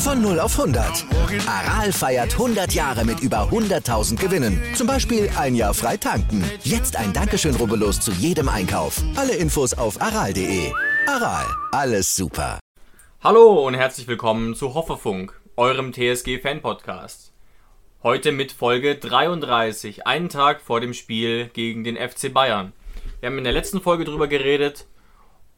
Von 0 auf 100. Aral feiert 100 Jahre mit über 100.000 Gewinnen. Zum Beispiel ein Jahr frei tanken. Jetzt ein Dankeschön, rubbellos zu jedem Einkauf. Alle Infos auf aral.de. Aral, alles super. Hallo und herzlich willkommen zu Hoffefunk, eurem TSG-Fan-Podcast. Heute mit Folge 33, einen Tag vor dem Spiel gegen den FC Bayern. Wir haben in der letzten Folge darüber geredet,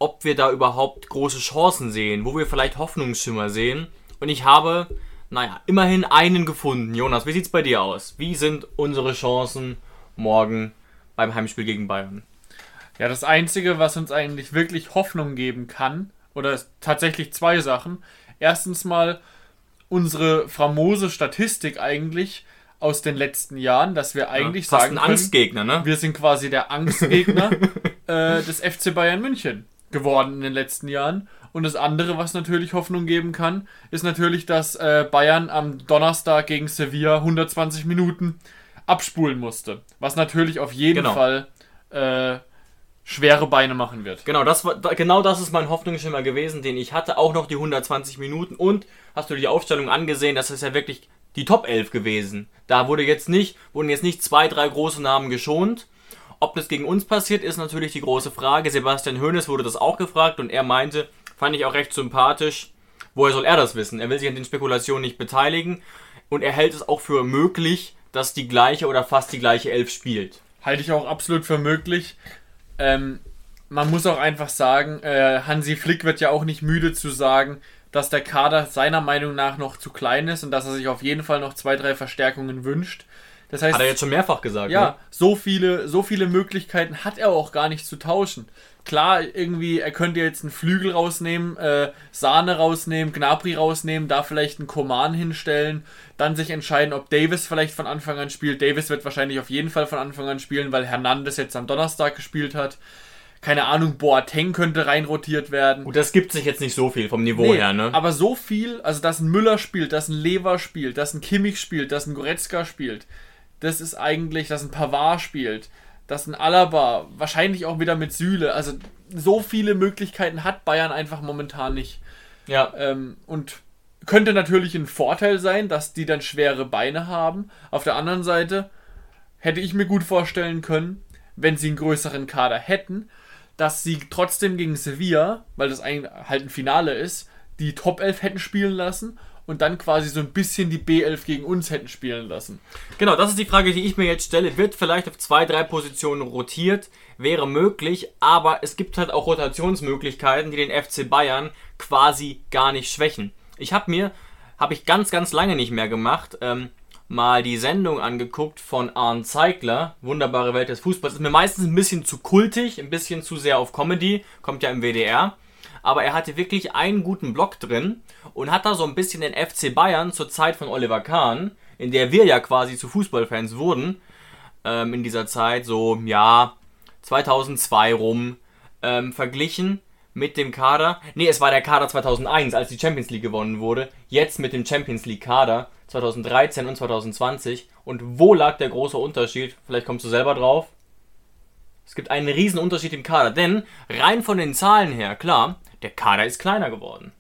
ob wir da überhaupt große Chancen sehen, wo wir vielleicht Hoffnungsschimmer sehen. Und ich habe, naja, immerhin einen gefunden. Jonas, wie sieht's bei dir aus? Wie sind unsere Chancen morgen beim Heimspiel gegen Bayern? Ja, das Einzige, was uns eigentlich wirklich Hoffnung geben kann, oder tatsächlich zwei Sachen. Erstens mal unsere famose Statistik eigentlich aus den letzten Jahren, dass wir eigentlich ja, fast sagen ein Angstgegner, ne? wir sind quasi der Angstgegner äh, des FC Bayern München geworden in den letzten Jahren. Und das andere, was natürlich Hoffnung geben kann, ist natürlich, dass äh, Bayern am Donnerstag gegen Sevilla 120 Minuten abspulen musste. Was natürlich auf jeden Genau. Fall äh, schwere Beine machen wird. Genau das, war, genau das ist mein Hoffnungsschimmer gewesen, den ich hatte. Auch noch die 120 Minuten. Und hast du die Aufstellung angesehen, das ist ja wirklich die Top 11 gewesen. Da wurde jetzt nicht, wurden jetzt nicht zwei, drei große Namen geschont. Ob das gegen uns passiert, ist natürlich die große Frage. Sebastian Hoeneß wurde das auch gefragt und er meinte, fand ich auch recht sympathisch, woher soll er das wissen? Er will sich an den Spekulationen nicht beteiligen und er hält es auch für möglich, dass die gleiche oder fast die gleiche Elf spielt. Halte ich auch absolut für möglich. Ähm, man muss auch einfach sagen, äh, Hansi Flick wird ja auch nicht müde zu sagen, dass der Kader seiner Meinung nach noch zu klein ist und dass er sich auf jeden Fall noch zwei, drei Verstärkungen wünscht. Das heißt, Hat er jetzt schon mehrfach gesagt. ja, ne? so viele, so viele Möglichkeiten hat er auch gar nicht zu tauschen. Klar, irgendwie, er könnte jetzt einen Flügel rausnehmen, äh, Sahne rausnehmen, Gnabry rausnehmen, da vielleicht einen Koman hinstellen, dann sich entscheiden, ob Davis vielleicht von Anfang an spielt. Davis wird wahrscheinlich auf jeden Fall von Anfang an spielen, weil Hernandez jetzt am Donnerstag gespielt hat. Keine Ahnung, Boateng könnte reinrotiert werden. Gut, das gibt sich jetzt nicht so viel vom Niveau Nee, her, ne? Aber so viel, also dass ein Müller spielt, dass ein Lever spielt, dass ein Kimmich spielt, dass ein Goretzka spielt, das ist eigentlich, dass ein Pavard spielt, dass ein Alaba, wahrscheinlich auch wieder mit Süle. Also so viele Möglichkeiten hat Bayern einfach momentan nicht. ja. Ähm, und könnte natürlich ein Vorteil sein, dass die dann schwere Beine haben. Auf der anderen Seite hätte ich mir gut vorstellen können, wenn sie einen größeren Kader hätten, dass sie trotzdem gegen Sevilla, weil das eigentlich halt ein Finale ist, die Top 11 hätten spielen lassen und dann quasi so ein bisschen die B11 gegen uns hätten spielen lassen. Genau, das ist die Frage, die ich mir jetzt stelle. Wird vielleicht auf zwei, drei Positionen rotiert? Wäre möglich, aber es gibt halt auch Rotationsmöglichkeiten, die den FC Bayern quasi gar nicht schwächen. Ich habe mir, habe ich ganz, ganz lange nicht mehr gemacht, ähm, mal die Sendung angeguckt von Arne Zeigler, Wunderbare Welt des Fußballs. Ist mir meistens ein bisschen zu kultig, ein bisschen zu sehr auf Comedy, kommt ja im WDR. Aber er hatte wirklich einen guten Block drin und hat da so ein bisschen den FC Bayern zur Zeit von Oliver Kahn, in der wir ja quasi zu Fußballfans wurden, ähm, in dieser Zeit, so, ja, 2002 rum, ähm, verglichen mit dem Kader. Nee, es war der Kader 2001, als die Champions League gewonnen wurde. Jetzt mit dem Champions League Kader 2013 und 2020. Und wo lag der große Unterschied? Vielleicht kommst du selber drauf. Es gibt einen riesen Unterschied im Kader, denn rein von den Zahlen her, klar, der Kader ist kleiner geworden.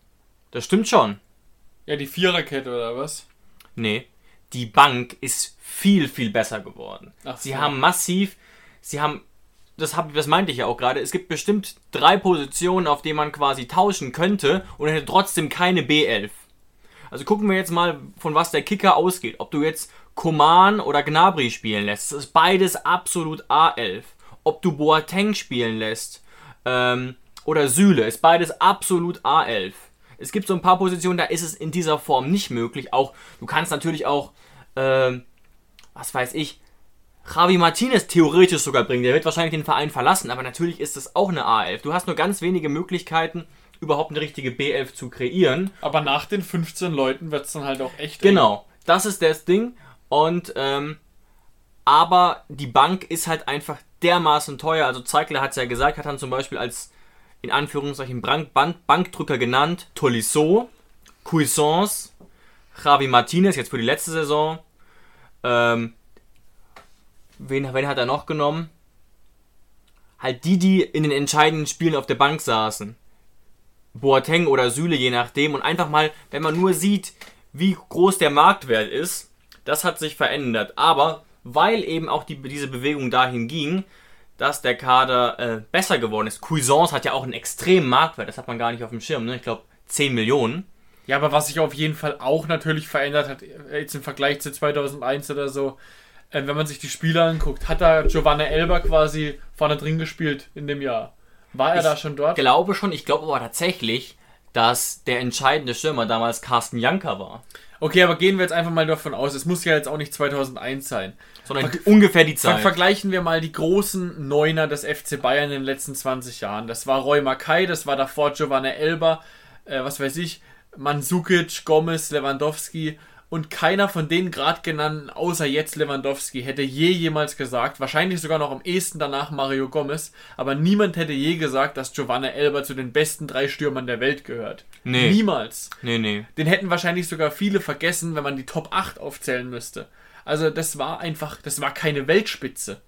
Das stimmt schon. Ja, die Viererkette oder was? Nee, die Bank ist viel, viel besser geworden. Ach Sie so. haben massiv, sie haben, das, hab, das meinte ich ja auch gerade, es gibt bestimmt drei Positionen, auf denen man quasi tauschen könnte und hätte trotzdem keine B11. Also gucken wir jetzt mal, von was der Kicker ausgeht. Ob du jetzt Koman oder Gnabry spielen lässt, das ist beides absolut A11. Ob du Boateng spielen lässt ähm, oder Süle, ist beides absolut A11. Es gibt so ein paar Positionen, da ist es in dieser Form nicht möglich. Auch du kannst natürlich auch, ähm, was weiß ich, Javi Martinez theoretisch sogar bringen. Der wird wahrscheinlich den Verein verlassen, aber natürlich ist das auch eine A11. Du hast nur ganz wenige Möglichkeiten, überhaupt eine richtige B11 zu kreieren. Aber nach den 15 Leuten wird es dann halt auch echt. Genau. das ist das Ding. Und, ähm, aber die Bank ist halt einfach dermaßen teuer. Also Zeigler hat es ja gesagt, hat dann zum Beispiel als in Anführungszeichen Bank, Bank, Bankdrücker genannt Tolisso, Cuisance, Javi Martinez, jetzt für die letzte Saison. Ähm, wen, wen hat er noch genommen? Halt die, die in den entscheidenden Spielen auf der Bank saßen. Boateng oder Süle, je nachdem. Und einfach mal, wenn man nur sieht, wie groß der Marktwert ist, das hat sich verändert. Aber weil eben auch die, diese Bewegung dahin ging, dass der Kader äh, besser geworden ist. Cuisance hat ja auch einen extremen Marktwert, das hat man gar nicht auf dem Schirm, ne? ich glaube 10 Millionen. Ja, aber was sich auf jeden Fall auch natürlich verändert hat, äh, jetzt im Vergleich zu 2001 oder so, äh, wenn man sich die Spieler anguckt, hat da Giovanna Elber quasi vorne drin gespielt in dem Jahr. War er ich da schon dort? Ich glaube schon, ich glaube aber tatsächlich, dass der entscheidende Stürmer damals Carsten Janker war. Okay, aber gehen wir jetzt einfach mal davon aus, es muss ja jetzt auch nicht 2001 sein. Sondern Ver ungefähr die Zeit. Vergleichen wir mal die großen Neuner des FC Bayern in den letzten 20 Jahren. Das war Roy Mackay, das war davor Giovanna Elber, äh, was weiß ich, Mandzukic, Gomez, Lewandowski und keiner von den gerade genannten, außer jetzt Lewandowski, hätte je jemals gesagt, wahrscheinlich sogar noch am ehesten danach Mario Gomez, aber niemand hätte je gesagt, dass Giovanna Elber zu den besten drei Stürmern der Welt gehört. Nee. Niemals. Nee, nee. Den hätten wahrscheinlich sogar viele vergessen, wenn man die Top 8 aufzählen müsste. Also das war einfach, das war keine Weltspitze.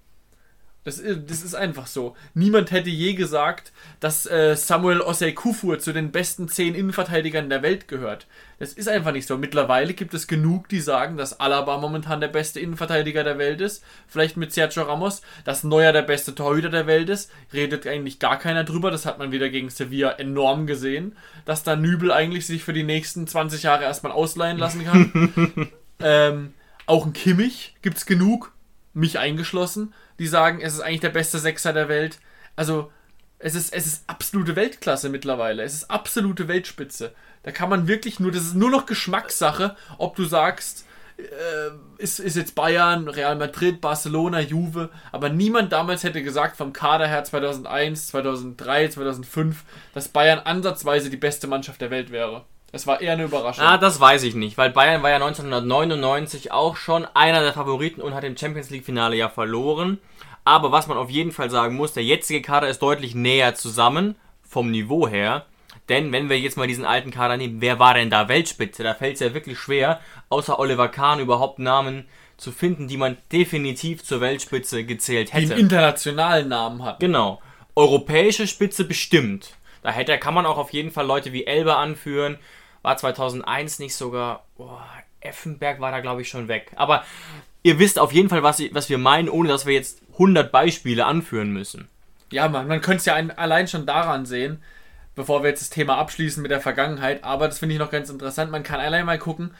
Das, das ist einfach so. Niemand hätte je gesagt, dass äh, Samuel Osei Kufur zu den besten zehn Innenverteidigern der Welt gehört. Das ist einfach nicht so. Mittlerweile gibt es genug, die sagen, dass Alaba momentan der beste Innenverteidiger der Welt ist. Vielleicht mit Sergio Ramos, dass Neuer der beste Torhüter der Welt ist. Redet eigentlich gar keiner drüber. Das hat man wieder gegen Sevilla enorm gesehen. Dass da Nübel eigentlich sich für die nächsten 20 Jahre erstmal ausleihen lassen kann. ähm, auch ein Kimmich gibt es genug, mich eingeschlossen die sagen, es ist eigentlich der beste Sechser der Welt. Also, es ist, es ist absolute Weltklasse mittlerweile. Es ist absolute Weltspitze. Da kann man wirklich nur, das ist nur noch Geschmackssache, ob du sagst, äh, ist, ist jetzt Bayern, Real Madrid, Barcelona, Juve, aber niemand damals hätte gesagt, vom Kader her 2001, 2003, 2005, dass Bayern ansatzweise die beste Mannschaft der Welt wäre. Es war eher eine Überraschung. Ah, das weiß ich nicht, weil Bayern war ja 1999 auch schon einer der Favoriten und hat im Champions League Finale ja verloren. Aber was man auf jeden Fall sagen muss, der jetzige Kader ist deutlich näher zusammen vom Niveau her. Denn wenn wir jetzt mal diesen alten Kader nehmen, wer war denn da Weltspitze? Da fällt es ja wirklich schwer, außer Oliver Kahn überhaupt Namen zu finden, die man definitiv zur Weltspitze gezählt hätte. Die einen internationalen Namen hat. Genau. Europäische Spitze bestimmt. Da hätte, kann man auch auf jeden Fall Leute wie Elbe anführen, war 2001 nicht sogar. Boah, Effenberg war da, glaube ich, schon weg. Aber ihr wisst auf jeden Fall, was, was wir meinen, ohne dass wir jetzt 100 Beispiele anführen müssen. Ja, man, man könnte es ja ein, allein schon daran sehen, bevor wir jetzt das Thema abschließen mit der Vergangenheit. Aber das finde ich noch ganz interessant. Man kann allein mal gucken,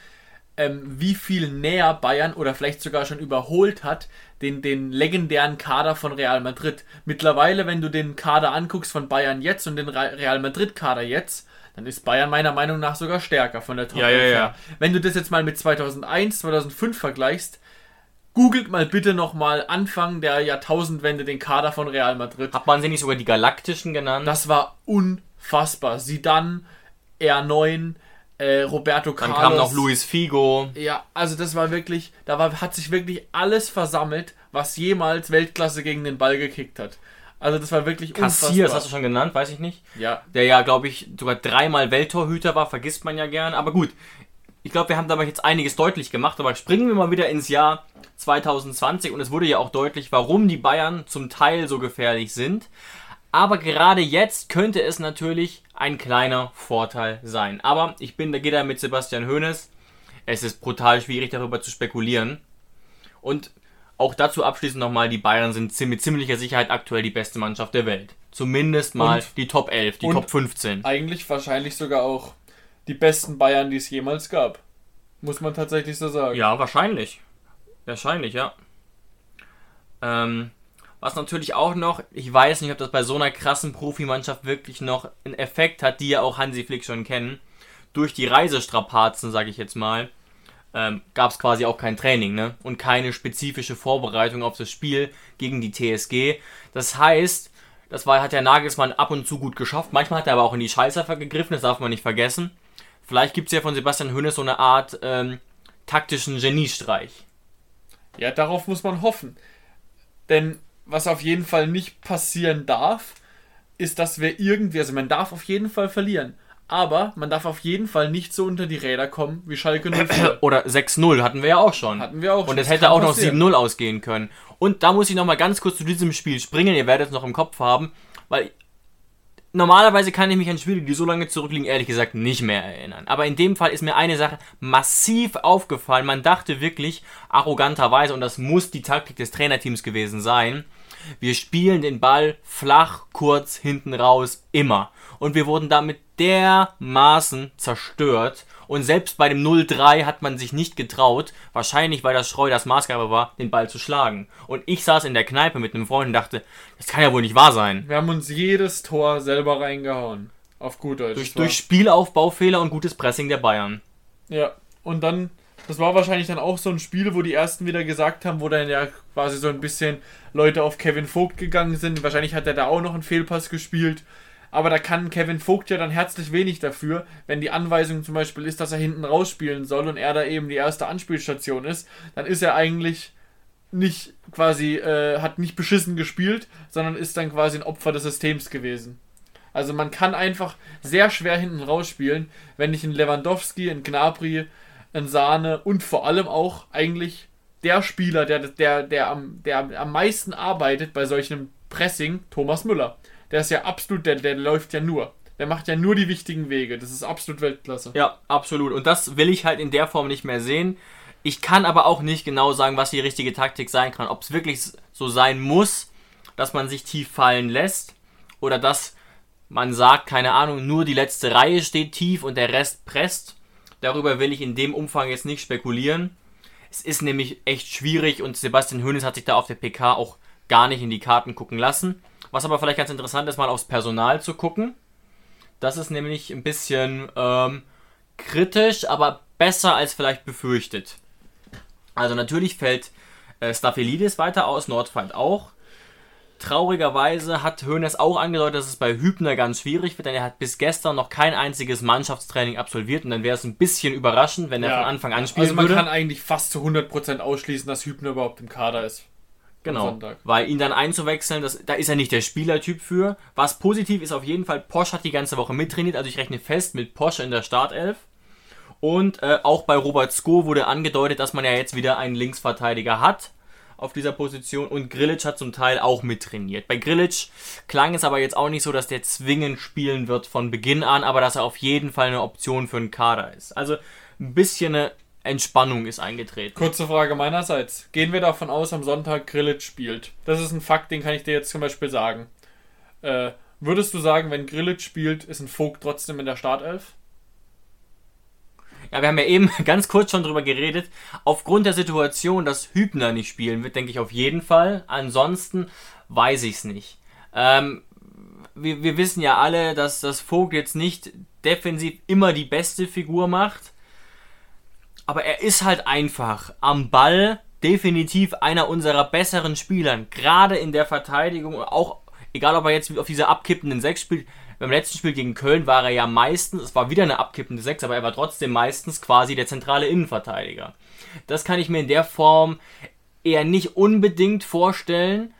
ähm, wie viel näher Bayern oder vielleicht sogar schon überholt hat den, den legendären Kader von Real Madrid. Mittlerweile, wenn du den Kader anguckst von Bayern jetzt und den Real Madrid-Kader jetzt, dann ist Bayern meiner Meinung nach sogar stärker von der Top ja, ja, ja. Wenn du das jetzt mal mit 2001, 2005 vergleichst, googelt mal bitte nochmal Anfang der Jahrtausendwende den Kader von Real Madrid. Hat man sie nicht sogar die Galaktischen genannt? Das war unfassbar. Sie dann R9, äh, Roberto Carlos. Dann kam noch Luis Figo. Ja, also das war wirklich, da war, hat sich wirklich alles versammelt, was jemals Weltklasse gegen den Ball gekickt hat. Also das war wirklich Kassier, das hast du schon genannt, weiß ich nicht. Ja. Der ja, glaube ich, sogar dreimal Welttorhüter war, vergisst man ja gern. Aber gut, ich glaube, wir haben dabei jetzt einiges deutlich gemacht. Aber springen wir mal wieder ins Jahr 2020 und es wurde ja auch deutlich, warum die Bayern zum Teil so gefährlich sind. Aber gerade jetzt könnte es natürlich ein kleiner Vorteil sein. Aber ich bin, da geht er mit Sebastian Hoeneß. Es ist brutal schwierig darüber zu spekulieren. Und auch dazu abschließend nochmal, die Bayern sind mit ziemlicher Sicherheit aktuell die beste Mannschaft der Welt. Zumindest mal und, die Top 11, die Top 15. Eigentlich wahrscheinlich sogar auch die besten Bayern, die es jemals gab. Muss man tatsächlich so sagen. Ja, wahrscheinlich. Wahrscheinlich, ja. Ähm, was natürlich auch noch, ich weiß nicht, ob das bei so einer krassen Profimannschaft wirklich noch einen Effekt hat, die ja auch Hansi Flick schon kennen. Durch die Reisestrapazen, sage ich jetzt mal, ähm, gab es quasi auch kein Training ne? und keine spezifische Vorbereitung auf das Spiel gegen die TSG. Das heißt, das war, hat der Nagelsmann ab und zu gut geschafft. Manchmal hat er aber auch in die Scheißerfer gegriffen, das darf man nicht vergessen. Vielleicht gibt es ja von Sebastian Hönes so eine Art ähm, taktischen Geniestreich. Ja, darauf muss man hoffen. Denn was auf jeden Fall nicht passieren darf, ist, dass wir irgendwie, also man darf auf jeden Fall verlieren. Aber man darf auf jeden Fall nicht so unter die Räder kommen wie Schalke 04. Oder 6-0 hatten wir ja auch schon. Hatten wir auch Und schon. es Das hätte auch noch passieren. 7-0 ausgehen können. Und da muss ich noch mal ganz kurz zu diesem Spiel springen. Ihr werdet es noch im Kopf haben, weil normalerweise kann ich mich an Spiele, die so lange zurückliegen, ehrlich gesagt nicht mehr erinnern. Aber in dem Fall ist mir eine Sache massiv aufgefallen. Man dachte wirklich arroganterweise, und das muss die Taktik des Trainerteams gewesen sein, wir spielen den Ball flach, kurz, hinten raus, immer. Und wir wurden damit dermaßen zerstört. Und selbst bei dem 0-3 hat man sich nicht getraut, wahrscheinlich weil das Schreuders Maßgabe war, den Ball zu schlagen. Und ich saß in der Kneipe mit einem Freund und dachte, das kann ja wohl nicht wahr sein. Wir haben uns jedes Tor selber reingehauen. Auf gut Deutsch. Durch, Das durch Spielaufbaufehler und gutes Pressing der Bayern. Ja, und dann, das war wahrscheinlich dann auch so ein Spiel, wo die ersten wieder gesagt haben, wo dann ja quasi so ein bisschen Leute auf Kevin Vogt gegangen sind. Wahrscheinlich hat er da auch noch einen Fehlpass gespielt. Aber da kann Kevin Vogt ja dann herzlich wenig dafür, wenn die Anweisung zum Beispiel ist, dass er hinten rausspielen soll und er da eben die erste Anspielstation ist, dann ist er eigentlich nicht quasi, äh, hat nicht beschissen gespielt, sondern ist dann quasi ein Opfer des Systems gewesen. Also man kann einfach sehr schwer hinten rausspielen, wenn nicht ein Lewandowski, ein Gnabry, ein Sahne und vor allem auch eigentlich der Spieler, der, der, der, am, der am meisten arbeitet bei solchem Pressing, Thomas Müller. Der ist ja absolut, der, der läuft ja nur. Der macht ja nur die wichtigen Wege. Das ist absolut Weltklasse. Ja, absolut. Und das will ich halt in der Form nicht mehr sehen. Ich kann aber auch nicht genau sagen, was die richtige Taktik sein kann. Ob es wirklich so sein muss, dass man sich tief fallen lässt oder dass man sagt, keine Ahnung, nur die letzte Reihe steht tief und der Rest presst. Darüber will ich in dem Umfang jetzt nicht spekulieren. Es ist nämlich echt schwierig und Sebastian Hoeneß hat sich da auf der PK auch gar nicht in die Karten gucken lassen. Was aber vielleicht ganz interessant ist, mal aufs Personal zu gucken. Das ist nämlich ein bisschen ähm, kritisch, aber besser als vielleicht befürchtet. Also natürlich fällt äh, Staphylides weiter aus, Nordfeind auch. Traurigerweise hat Hoeneß auch angedeutet, dass es bei Hübner ganz schwierig wird, denn er hat bis gestern noch kein einziges Mannschaftstraining absolviert und dann wäre es ein bisschen überraschend, wenn er Ja. von Anfang an spielen Also man würde. kann eigentlich fast zu 100% ausschließen, dass Hübner überhaupt im Kader ist. Genau, weil ihn dann einzuwechseln, das, da ist er nicht der Spielertyp für. Was positiv ist auf jeden Fall, Posch hat die ganze Woche mittrainiert, also ich rechne fest mit Posch in der Startelf. Und äh, auch bei Robert Sko wurde angedeutet, dass man ja jetzt wieder einen Linksverteidiger hat auf dieser Position und Grilic hat zum Teil auch mittrainiert. Bei Grilic klang es aber jetzt auch nicht so, dass der zwingend spielen wird von Beginn an, aber dass er auf jeden Fall eine Option für einen Kader ist. Also ein bisschen eine Entspannung ist eingetreten. Kurze Frage meinerseits. Gehen wir davon aus, am Sonntag Grillitsch spielt? Das ist ein Fakt, den kann ich dir jetzt zum Beispiel sagen. Äh, würdest du sagen, wenn Grillitsch spielt, ist ein Vogt trotzdem in der Startelf? Ja, wir haben ja eben ganz kurz schon drüber geredet. Aufgrund der Situation, dass Hübner nicht spielen wird, denke ich auf jeden Fall. Ansonsten weiß ich es nicht. Ähm, wir, wir wissen ja alle, dass das Vogt jetzt nicht defensiv immer die beste Figur macht. Aber er ist halt einfach am Ball definitiv einer unserer besseren Spielern. Gerade in der Verteidigung, auch egal ob er jetzt auf dieser abkippenden 6 spielt. Beim letzten Spiel gegen Köln war er ja meistens, es war wieder eine abkippende 6, aber er war trotzdem meistens quasi der zentrale Innenverteidiger. Das kann ich mir in der Form eher nicht unbedingt vorstellen.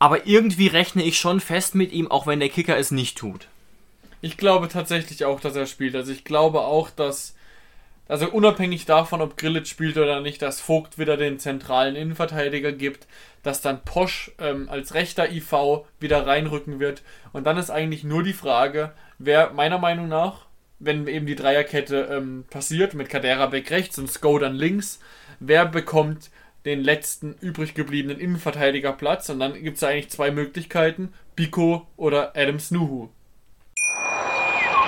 Aber irgendwie rechne ich schon fest mit ihm, auch wenn der Kicker es nicht tut. Ich glaube tatsächlich auch, dass er spielt. Also ich glaube auch, dass, also unabhängig davon, ob Grillitsch spielt oder nicht, dass Vogt wieder den zentralen Innenverteidiger gibt, dass dann Posch ähm, als rechter IV wieder reinrücken wird. Und dann ist eigentlich nur die Frage, wer meiner Meinung nach, wenn eben die Dreierkette ähm, passiert, mit Kadera Beck rechts und Sko dann links, wer bekommt den letzten übrig gebliebenen Innenverteidigerplatz? Und dann gibt es eigentlich zwei Möglichkeiten, Biko oder Adam Snuhu.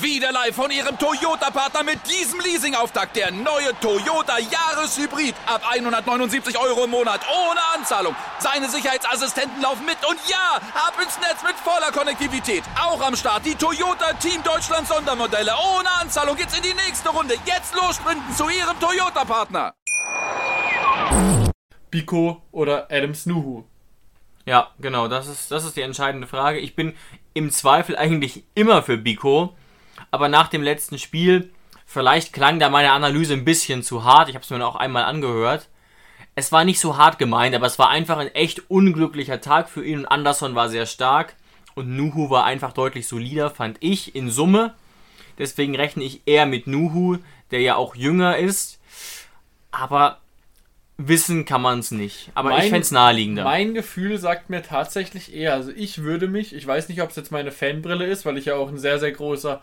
Wieder live von Ihrem Toyota-Partner mit diesem Leasing-Auftakt. Der neue Toyota Jahreshybrid. Ab 179 Euro im Monat. Ohne Anzahlung. Seine Sicherheitsassistenten laufen Lauf mit und ja, ab ins Netz mit voller Konnektivität. Auch am Start die Toyota Team Deutschland Sondermodelle. Ohne Anzahlung geht's in die nächste Runde. Jetzt los sprinten zu Ihrem Toyota-Partner. Biko oder Adams Nuhu? Ja, genau, das ist, das ist die entscheidende Frage. Ich bin im Zweifel eigentlich immer für Biko, aber nach dem letzten Spiel, vielleicht klang da meine Analyse ein bisschen zu hart, ich habe es mir auch einmal angehört. Es war nicht so hart gemeint, aber es war einfach ein echt unglücklicher Tag für ihn und Anderson war sehr stark und Nuhu war einfach deutlich solider, fand ich in Summe. Deswegen rechne ich eher mit Nuhu, der ja auch jünger ist. Aber wissen kann man es nicht. Aber Mein- ich fände es naheliegender. Mein Gefühl sagt mir tatsächlich eher, also ich würde mich, ich weiß nicht, ob es jetzt meine Fanbrille ist, weil ich ja auch ein sehr, sehr großer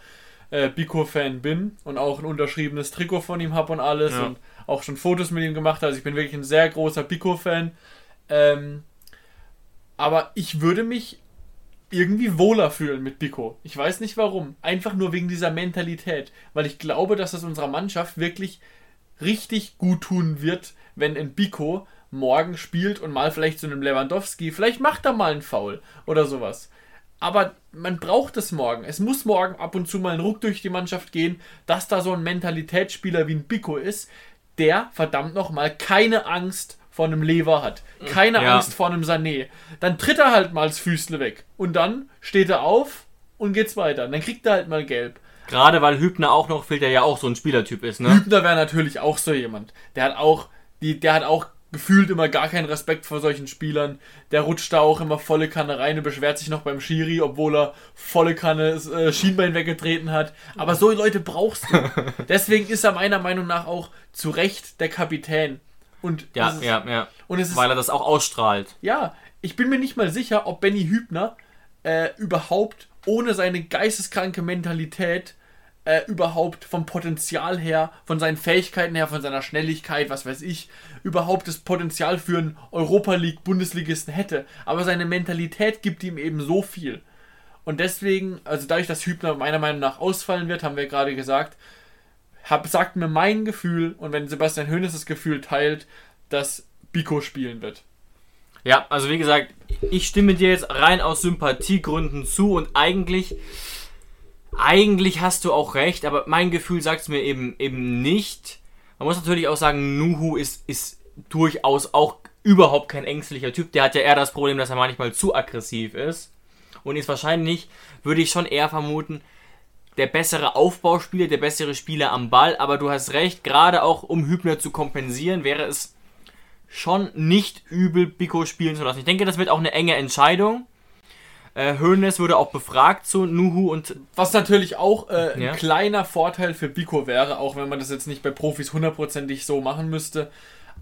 äh, Biko-Fan bin und auch ein unterschriebenes Trikot von ihm habe und alles Ja. und auch schon Fotos mit ihm gemacht habe. Also ich bin wirklich ein sehr großer Biko-Fan. Ähm, aber ich würde mich irgendwie wohler fühlen mit Biko. Ich weiß nicht warum. Einfach nur wegen dieser Mentalität. Weil ich glaube, dass es unserer Mannschaft wirklich richtig gut tun wird, wenn ein Biko morgen spielt und mal vielleicht zu einem Lewandowski, vielleicht macht er mal einen Foul oder sowas. Aber man braucht es morgen. Es muss morgen ab und zu mal ein Ruck durch die Mannschaft gehen, dass da so ein Mentalitätsspieler wie ein Biko ist, der verdammt nochmal keine Angst vor einem Lever hat. Keine Ja. Angst vor einem Sané. Dann tritt er halt mal das Füßle weg. Und dann steht er auf und geht's weiter. Dann kriegt er halt mal gelb. Gerade weil Hübner auch noch fehlt, der ja auch so ein Spielertyp ist, ne? Hübner wäre natürlich auch so jemand. Der hat auch, die, der hat auch gefühlt immer gar keinen Respekt vor solchen Spielern. Der rutscht da auch immer volle Kanne rein und beschwert sich noch beim Schiri, obwohl er volle Kanne äh, Schienbein weggetreten hat. Aber so Leute brauchst du. Deswegen ist er meiner Meinung nach auch zu Recht der Kapitän. Und Ja, ist, ja, ja. Und es ist, Weil er das auch ausstrahlt. ja, ich bin mir nicht mal sicher, ob Benny Hübner äh, überhaupt ohne seine geisteskranke Mentalität äh, überhaupt vom Potenzial her, von seinen Fähigkeiten her, von seiner Schnelligkeit, was weiß ich, überhaupt das Potenzial für einen Europa League Bundesligisten hätte. Aber seine Mentalität gibt ihm eben so viel. Und deswegen, also dadurch, dass Hübner meiner Meinung nach ausfallen wird, haben wir gerade gesagt, hab, sagt mir mein Gefühl, und wenn Sebastian Hoeneß das Gefühl teilt, dass Biko spielen wird. Ja, also wie gesagt, ich stimme dir jetzt rein aus Sympathiegründen zu und eigentlich, eigentlich hast du auch recht, aber mein Gefühl sagt es mir eben, eben nicht. Man muss natürlich auch sagen, Nuhu ist, ist durchaus auch überhaupt kein ängstlicher Typ. Der hat ja eher das Problem, dass er manchmal zu aggressiv ist. Und ist wahrscheinlich, würde ich schon eher vermuten, der bessere Aufbauspieler, der bessere Spieler am Ball. Aber du hast recht, gerade auch um Hübner zu kompensieren, wäre es schon nicht übel, Biko spielen zu lassen. Ich denke, das wird auch eine enge Entscheidung. Äh, Hoeneß wurde auch befragt zu Nuhu und Was natürlich auch äh, ein Ja. kleiner Vorteil für Biko wäre, auch wenn man das jetzt nicht bei Profis hundertprozentig so machen müsste.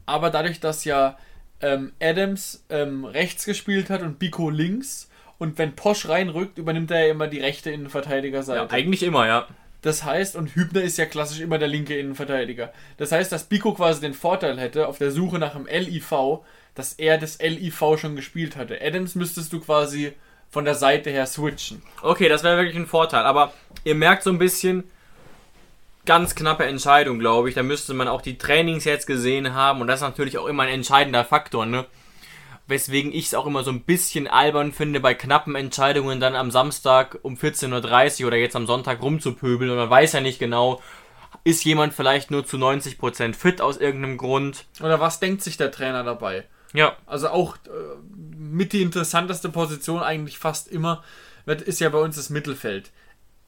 Aber dadurch, dass ja ähm, Adams ähm, rechts gespielt hat und Biko links und wenn Posch reinrückt, übernimmt er ja immer die rechte Innenverteidigerseite. eigentlich immer, ja. Das heißt, und Hübner ist ja klassisch immer der linke Innenverteidiger. Das heißt, dass Biko quasi den Vorteil hätte auf der Suche nach einem LIV, dass er das LIV schon gespielt hatte. Adams müsstest du quasi von der Seite her switchen. Okay, das wäre wirklich ein Vorteil. Aber ihr merkt so ein bisschen, ganz knappe Entscheidung, glaube ich. Da müsste man auch die Trainings jetzt gesehen haben. Und das ist natürlich auch immer ein entscheidender Faktor, ne? Weswegen ich es auch immer so ein bisschen albern finde, bei knappen Entscheidungen dann am Samstag um 14.30 Uhr oder jetzt am Sonntag rumzupöbeln. Und man weiß ja nicht genau, ist jemand vielleicht nur zu 90% fit aus irgendeinem Grund. Oder was denkt sich der Trainer dabei? Ja, Also auch äh, mit die interessanteste Position eigentlich fast immer ist ja bei uns das Mittelfeld.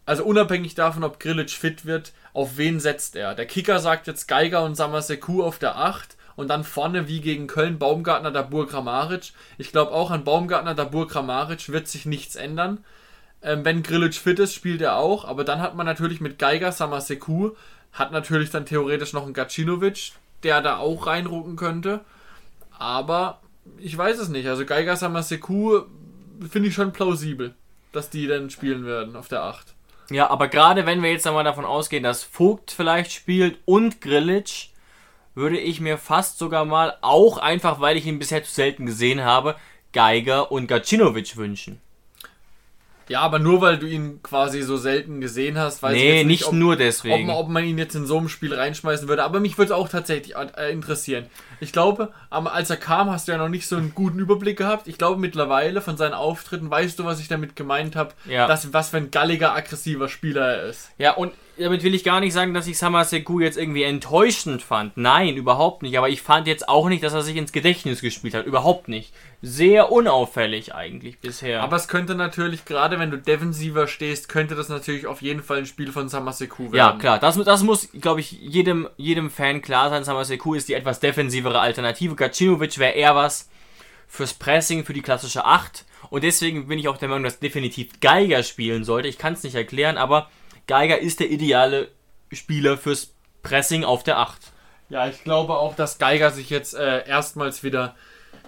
Also unabhängig davon, ob Grilic fit wird, auf wen setzt er? Der Kicker sagt jetzt Geiger und Samaseku auf der 8 und dann vorne wie gegen Köln Baumgartner, Dabur Kramaric. Ich glaube auch an Baumgartner, Dabur Kramaric wird sich nichts ändern. Ähm, wenn Grilic fit ist, spielt er auch, aber dann hat man natürlich mit Geiger, Samaseku, hat natürlich dann theoretisch noch einen Gacinovic, der da auch reinrucken könnte. Aber ich weiß es nicht. Also Geiger Samaseku finde ich schon plausibel, dass die dann spielen werden auf der 8. Ja, aber gerade wenn wir jetzt einmal davon ausgehen, dass Vogt vielleicht spielt und Grilic, würde ich mir fast sogar mal, auch einfach weil ich ihn bisher zu selten gesehen habe, Geiger und Gacinovic wünschen. Ja, aber nur weil du ihn quasi so selten gesehen hast, weiß ich Nee, jetzt nicht ob, nur ob, deswegen. man- ob man ihn jetzt in so einem Spiel reinschmeißen würde. Aber mich würde es auch tatsächlich äh, interessieren. Ich glaube, als er kam, hast du ja noch nicht so einen guten Überblick gehabt. Ich glaube, mittlerweile von seinen Auftritten weißt du, was ich damit gemeint habe. Ja. Dass, was für ein galliger, aggressiver Spieler er ist. Ja, und damit will ich gar nicht sagen, dass ich Samaseku jetzt irgendwie enttäuschend fand. Nein, überhaupt nicht. Aber ich fand jetzt auch nicht, dass er sich ins Gedächtnis gespielt hat. Überhaupt nicht. Sehr unauffällig eigentlich bisher. Aber es könnte natürlich, gerade wenn du defensiver stehst, könnte das natürlich auf jeden Fall ein Spiel von Samaseku werden. ja, klar. Das, das muss, glaube ich, jedem, jedem Fan klar sein. Samaseku ist die etwas defensivere Alternative. Gacinovic wäre eher was fürs Pressing, für die klassische 8. Und deswegen bin ich auch der Meinung, dass definitiv Geiger spielen sollte. Ich kann es nicht erklären, aber Geiger ist der ideale Spieler fürs Pressing auf der 8. Ja, ich glaube auch, dass Geiger sich jetzt äh, erstmals wieder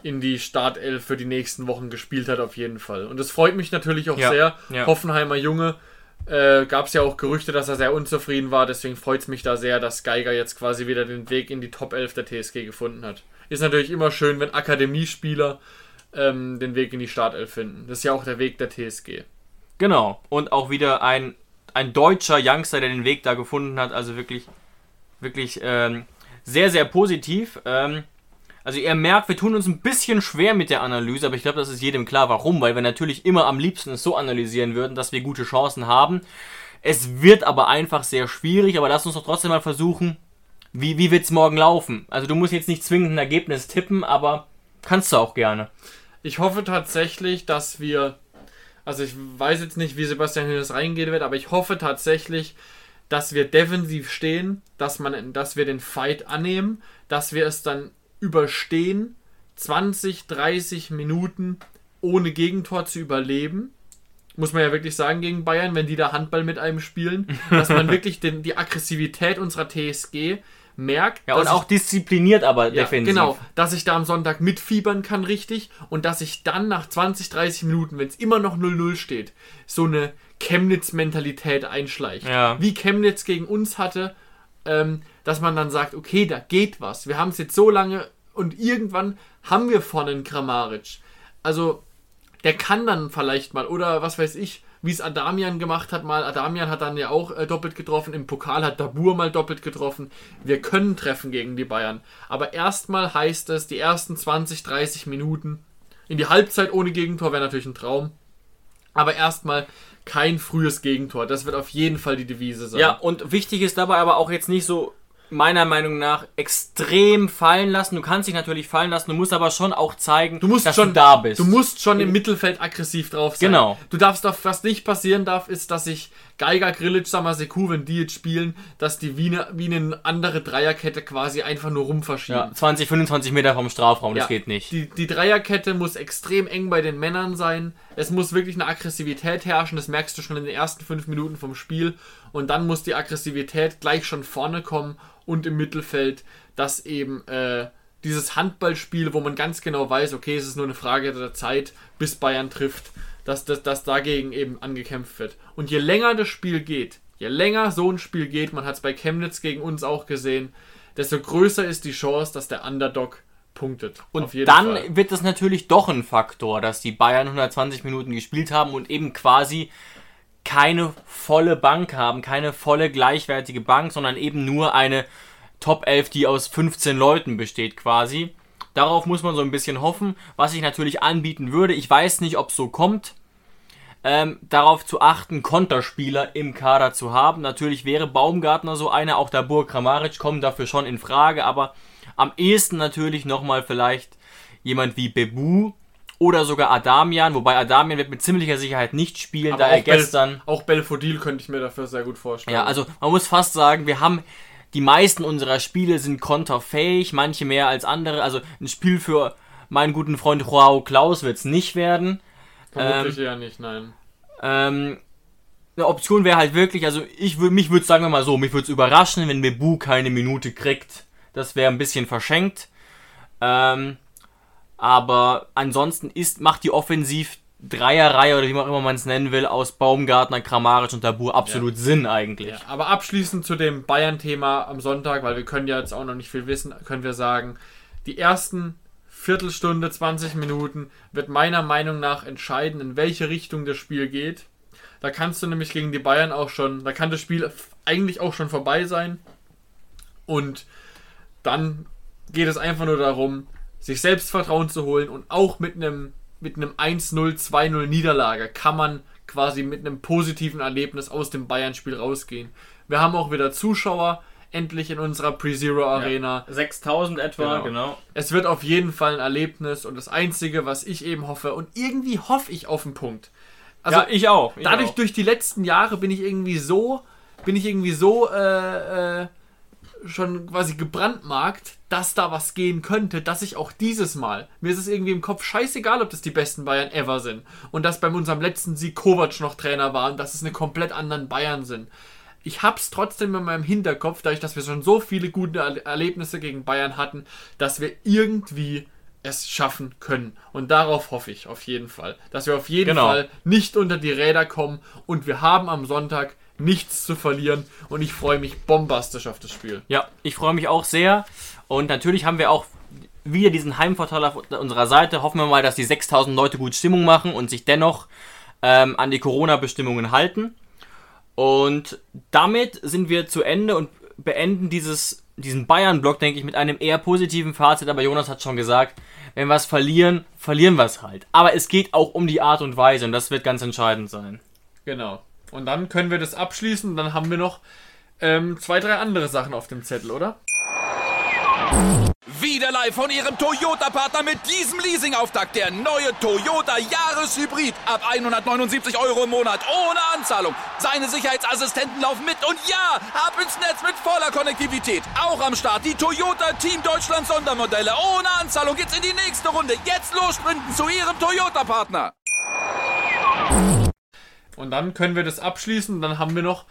in die Startelf für die nächsten Wochen gespielt hat, auf jeden Fall. Und es freut mich natürlich auch Ja, sehr. ja. Hoffenheimer Junge. Äh, Gab es ja auch Gerüchte, dass er sehr unzufrieden war. Deswegen freut es mich da sehr, dass Geiger jetzt quasi wieder den Weg in die Top 11 der TSG gefunden hat. Ist natürlich immer schön, wenn Akademiespieler ähm, den Weg in die Startelf finden. Das ist ja auch der Weg der TSG. Genau. Und auch wieder ein, ein deutscher Youngster, der den Weg da gefunden hat. Also wirklich, wirklich ähm, sehr, sehr positiv. Ähm, also ihr merkt, wir tun uns ein bisschen schwer mit der Analyse, aber ich glaube, das ist jedem klar, warum. Weil wir natürlich immer am liebsten es so analysieren würden, dass wir gute Chancen haben. Es wird aber einfach sehr schwierig, aber lass uns doch trotzdem mal versuchen, wie, wie wird es morgen laufen. Also du musst jetzt nicht zwingend ein Ergebnis tippen, aber kannst du auch gerne. Ich hoffe tatsächlich, dass wir, also ich weiß jetzt nicht, wie Sebastian Hünnes reingehen wird, aber ich hoffe tatsächlich, dass wir defensiv stehen, dass, man, dass wir den Fight annehmen, dass wir es dann überstehen, 20, 30 Minuten ohne Gegentor zu überleben. Muss man ja wirklich sagen gegen Bayern, wenn die da Handball mit einem spielen, dass man wirklich den, die Aggressivität unserer TSG merkt. Ja, und dass ich- auch diszipliniert, aber ja, defensiv. Genau, dass ich da am Sonntag mitfiebern kann, richtig. Und dass ich dann nach 20, 30 Minuten, wenn es immer noch 0-0 steht, so eine Chemnitz-Mentalität einschleicht. Ja. Wie Chemnitz gegen uns hatte, ähm, dass man dann sagt, okay, da geht was. Wir haben es jetzt so lange und irgendwann haben wir vorne einen Kramaric. Also, der kann dann vielleicht mal, oder was weiß ich, wie es Adamian gemacht hat mal. Adamian hat dann ja auch äh, doppelt getroffen. Im Pokal hat Dabur mal doppelt getroffen. Wir können treffen gegen die Bayern. Aber erstmal heißt es, die ersten 20, 30 Minuten in die Halbzeit ohne Gegentor wäre natürlich ein Traum. Aber erstmal kein frühes Gegentor. Das wird auf jeden Fall die Devise sein. Ja, und wichtig ist dabei aber auch jetzt nicht so, meiner Meinung nach, extrem fallen lassen. Du kannst dich natürlich fallen lassen, du musst aber schon auch zeigen, Du musst dass schon du da bist. Du musst schon im Mittelfeld aggressiv drauf sein. Genau. Du darfst doch, was nicht passieren darf, ist, dass sich Geiger, Grilic, Samaseku, wenn die jetzt spielen, dass die wie eine, wie eine andere Dreierkette quasi einfach nur rumverschieben. ja, 20, 25 Meter vom Strafraum, das Ja, geht nicht. Die, die Dreierkette muss extrem eng bei den Männern sein. Es muss wirklich eine Aggressivität herrschen. Das merkst du schon in den ersten fünf Minuten vom Spiel. Und dann muss die Aggressivität gleich schon vorne kommen und im Mittelfeld, dass eben äh, dieses Handballspiel, wo man ganz genau weiß, okay, es ist nur eine Frage der Zeit, bis Bayern trifft, dass, dass, dass dagegen eben angekämpft wird. Und je länger das Spiel geht, je länger so ein Spiel geht, man hat es bei Chemnitz gegen uns auch gesehen, desto größer ist die Chance, dass der Underdog punktet. Und dann Fall. wird es natürlich doch ein Faktor, dass die Bayern 120 Minuten gespielt haben und eben quasi keine volle Bank haben, keine volle gleichwertige Bank, sondern eben nur eine Top 11, die aus 15 Leuten besteht quasi. Darauf muss man so ein bisschen hoffen, was ich natürlich anbieten würde. Ich weiß nicht, ob es so kommt. Ähm, darauf zu achten, Konterspieler im Kader zu haben. Natürlich wäre Baumgartner so einer, auch der Burg Kramaric kommen dafür schon in Frage, aber am ehesten natürlich nochmal vielleicht jemand wie Bebu oder sogar Adamian, wobei Adamian wird mit ziemlicher Sicherheit nicht spielen, da er Bel- gestern. auch Belfodil könnte ich mir dafür sehr gut vorstellen. Ja, also man muss fast sagen, wir haben die meisten unserer Spiele sind konterfähig, manche mehr als andere. Also ein Spiel für meinen guten Freund Joao Klaus wird es nicht werden. Vermutlich eher nicht, nein. Ähm, eine Option wäre halt wirklich, also ich würde mich würde sagen wir mal so, mich würde es überraschen, wenn Bebu keine Minute kriegt. Das wäre ein bisschen verschenkt. Ähm, aber ansonsten ist macht die Offensiv Dreierreihe oder wie man immer man es nennen will aus Baumgartner, Kramaric und Dabur absolut Sinn eigentlich. Ja, aber abschließend zu dem Bayern-Thema am Sonntag, weil wir können ja jetzt auch noch nicht viel wissen, können wir sagen, die ersten Viertelstunde, 20 Minuten wird meiner Meinung nach entscheiden, in welche Richtung das Spiel geht. Da kannst du nämlich gegen die Bayern auch schon, da kann das Spiel eigentlich auch schon vorbei sein. Und dann geht es einfach nur darum, sich Selbstvertrauen zu holen und auch mit einem mit einem 1-0, 2-0 Niederlage kann man quasi mit einem positiven Erlebnis aus dem Bayern-Spiel rausgehen. Wir haben auch wieder Zuschauer, endlich in unserer Pre-Zero Arena. Ja, 6000 etwa, genau. genau. Es wird auf jeden Fall ein Erlebnis und das Einzige, was ich eben hoffe, und irgendwie hoffe ich auf einen Punkt. Also ja, ich auch. Ich dadurch auch. durch die letzten Jahre bin ich irgendwie so, bin ich irgendwie so äh, äh, schon quasi gebrandmarkt, dass da was gehen könnte, dass ich auch dieses Mal, mir ist es irgendwie im Kopf scheißegal, ob das die besten Bayern ever sind und dass bei unserem letzten Sieg Kovac noch Trainer war und dass es eine komplett anderen Bayern sind. Ich hab's trotzdem in meinem Hinterkopf, dadurch, dass wir schon so viele gute Erlebnisse gegen Bayern hatten, dass wir irgendwie es schaffen können. Und darauf hoffe ich auf jeden Fall. Dass wir auf jeden genau. Fall nicht unter die Räder kommen und wir haben am Sonntag nichts zu verlieren und ich freue mich bombastisch auf das Spiel. Ja, ich freue mich auch sehr und natürlich haben wir auch wieder diesen Heimvorteil auf unserer Seite. Hoffen wir mal, dass die 6000 Leute gut Stimmung machen und sich dennoch ähm, an die Corona-Bestimmungen halten. Und damit sind wir zu Ende und beenden dieses, diesen Bayern-Block, denke ich, mit einem eher positiven Fazit. Aber Jonas hat schon gesagt, wenn wir es verlieren, verlieren wir es halt. Aber es geht auch um die Art und Weise und das wird ganz entscheidend sein. Genau. Und dann können wir das abschließen dann haben wir noch ähm, zwei, drei andere Sachen auf dem Zettel, oder? Wieder live von Ihrem Toyota-Partner mit diesem Leasing-Auftakt. Der neue Toyota Jahreshybrid. Ab 179 Euro im Monat. Ohne Anzahlung. Seine Sicherheitsassistenten laufen mit. Und ja, ab ins Netz mit voller Konnektivität. Auch am Start die Toyota Team Deutschland Sondermodelle. Ohne Anzahlung geht's in die nächste Runde. Jetzt los zu Ihrem Toyota-Partner. Und dann können wir das abschließen. Dann haben wir noch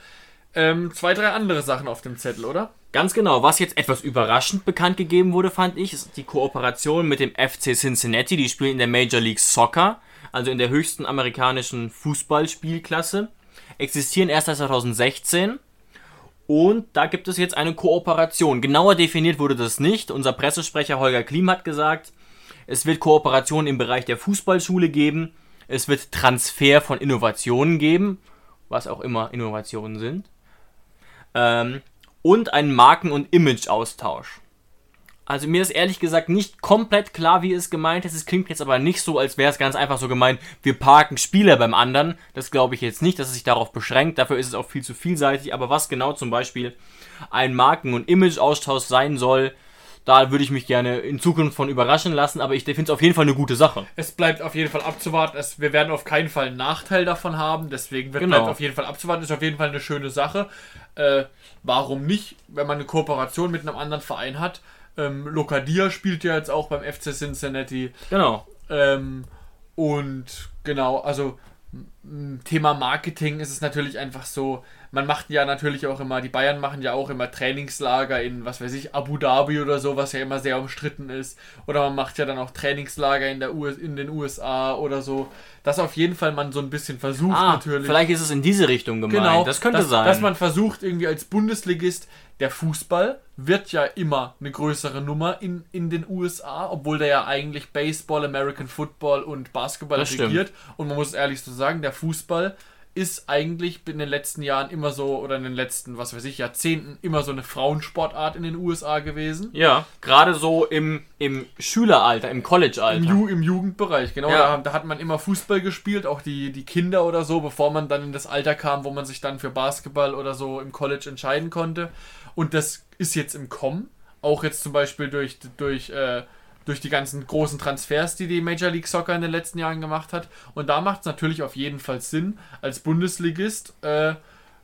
ähm, zwei, drei andere Sachen auf dem Zettel, oder? Ganz genau. Was jetzt etwas überraschend bekannt gegeben wurde, fand ich, ist die Kooperation mit dem FC Cincinnati. Die spielen in der Major League Soccer, also in der höchsten amerikanischen Fußballspielklasse. Existieren erst seit 2016. Und da gibt es jetzt eine Kooperation. Genauer definiert wurde das nicht. Unser Pressesprecher Holger Klim hat gesagt, es wird Kooperation im Bereich der Fußballschule geben es wird Transfer von Innovationen geben, was auch immer Innovationen sind. Ähm, und einen Marken- und Image-Austausch. Also mir ist ehrlich gesagt nicht komplett klar, wie es gemeint ist. Es klingt jetzt aber nicht so, als wäre es ganz einfach so gemeint, wir parken Spieler beim anderen. Das glaube ich jetzt nicht, dass es sich darauf beschränkt. Dafür ist es auch viel zu vielseitig. Aber was genau zum Beispiel ein Marken- und Image-Austausch sein soll, da würde ich mich gerne in Zukunft von überraschen lassen, aber ich finde es auf jeden Fall eine gute Sache. Es bleibt auf jeden Fall abzuwarten. Es, wir werden auf keinen Fall einen Nachteil davon haben, deswegen wird genau. bleibt auf jeden Fall abzuwarten. Ist auf jeden Fall eine schöne Sache. Äh, warum nicht, wenn man eine Kooperation mit einem anderen Verein hat? Ähm, Locadia spielt ja jetzt auch beim FC Cincinnati. Genau. Ähm, und genau, also Thema Marketing ist es natürlich einfach so, man macht ja natürlich auch immer, die Bayern machen ja auch immer Trainingslager in, was weiß ich, Abu Dhabi oder so, was ja immer sehr umstritten ist. Oder man macht ja dann auch Trainingslager in, der US, in den USA oder so. Das auf jeden Fall man so ein bisschen versucht ah, natürlich. Vielleicht ist es in diese Richtung gemeint. Genau, das könnte dass, sein. Dass man versucht irgendwie als Bundesligist, der Fußball wird ja immer eine größere Nummer in, in den USA, obwohl der ja eigentlich Baseball, American Football und Basketball das regiert. Stimmt. Und man muss ehrlich so sagen, der Fußball ist eigentlich in den letzten Jahren immer so, oder in den letzten, was weiß ich, Jahrzehnten immer so eine Frauensportart in den USA gewesen. Ja, gerade so im, im Schüleralter, im Collegealter. Im, Ju Im Jugendbereich, genau. Ja. Da, da, hat man immer Fußball gespielt, auch die, die Kinder oder so, bevor man dann in das Alter kam, wo man sich dann für Basketball oder so im College entscheiden konnte. Und das ist jetzt im Kommen. Auch jetzt zum Beispiel durch, durch äh, durch die ganzen großen Transfers, die die Major League Soccer in den letzten Jahren gemacht hat. Und da macht es natürlich auf jeden Fall Sinn, als Bundesligist äh,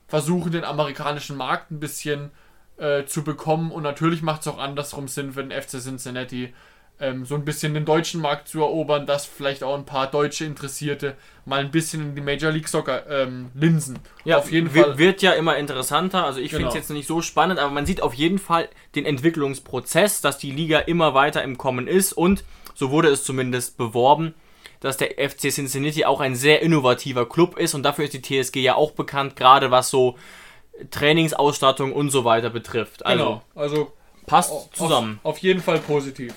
versuchen, den amerikanischen Markt ein bisschen äh, zu bekommen. Und natürlich macht es auch andersrum Sinn den FC Cincinnati, ähm, so ein bisschen den deutschen Markt zu erobern, dass vielleicht auch ein paar deutsche Interessierte mal ein bisschen in die Major League Soccer ähm, linsen. Ja, auf jeden Fall. Wird ja immer interessanter. Also ich genau. finde es jetzt nicht so spannend, aber man sieht auf jeden Fall den Entwicklungsprozess, dass die Liga immer weiter im Kommen ist und so wurde es zumindest beworben, dass der FC Cincinnati auch ein sehr innovativer Club ist und dafür ist die TSG ja auch bekannt, gerade was so Trainingsausstattung und so weiter betrifft. Also, genau. also passt zusammen. Auf, auf jeden Fall positiv.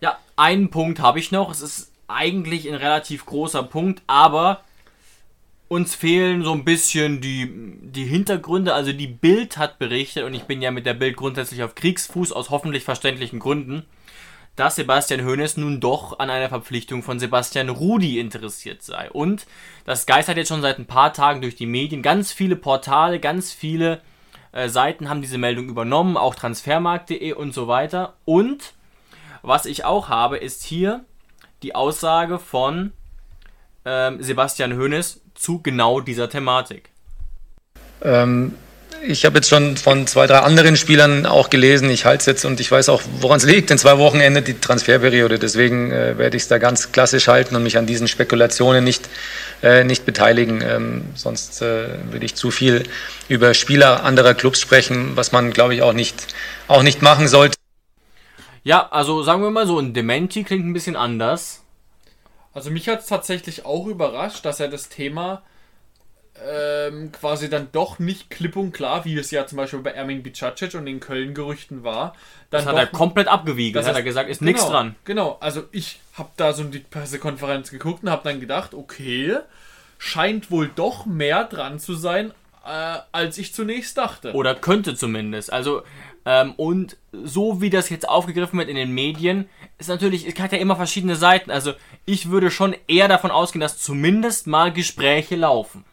Ja, einen Punkt habe ich noch. Es ist eigentlich ein relativ großer Punkt, aber uns fehlen so ein bisschen die, die Hintergründe. Also die Bild hat berichtet, und ich bin ja mit der Bild grundsätzlich auf Kriegsfuß aus hoffentlich verständlichen Gründen, dass Sebastian Hoeneß nun doch an einer Verpflichtung von Sebastian Rudi interessiert sei. Und das geistert jetzt schon seit ein paar Tagen durch die Medien. Ganz viele Portale, ganz viele äh, Seiten haben diese Meldung übernommen, auch transfermarkt.de und so weiter. Und was ich auch habe, ist hier die Aussage von ähm, Sebastian Hoeneß zu genau dieser Thematik. Ähm, ich habe jetzt schon von zwei, drei anderen Spielern auch gelesen, ich halte es jetzt und ich weiß auch, woran es liegt. In zwei Wochen endet die Transferperiode, deswegen äh, werde ich es da ganz klassisch halten und mich an diesen Spekulationen nicht, äh, nicht beteiligen. Ähm, sonst äh, würde ich zu viel über Spieler anderer Clubs sprechen, was man, glaube ich, auch nicht, auch nicht machen sollte. Ja, also sagen wir mal so, ein Dementi klingt ein bisschen anders. Also mich hat es tatsächlich auch überrascht, dass er das Thema ähm, quasi dann doch nicht klipp und klar, wie es ja zum Beispiel bei Ermin Bicacic und den Köln-Gerüchten war. Dann das hat er komplett abgewiegen. Das hat er gesagt, ist genau, nichts dran. Genau, also ich habe da so die Pressekonferenz geguckt und habe dann gedacht, okay, scheint wohl doch mehr dran zu sein, äh, als ich zunächst dachte. Oder könnte zumindest. Also, ähm, und so wie das jetzt aufgegriffen wird in den Medien, ist natürlich, es hat ja immer verschiedene Seiten. Also, ich würde schon eher davon ausgehen, dass zumindest mal Gespräche laufen.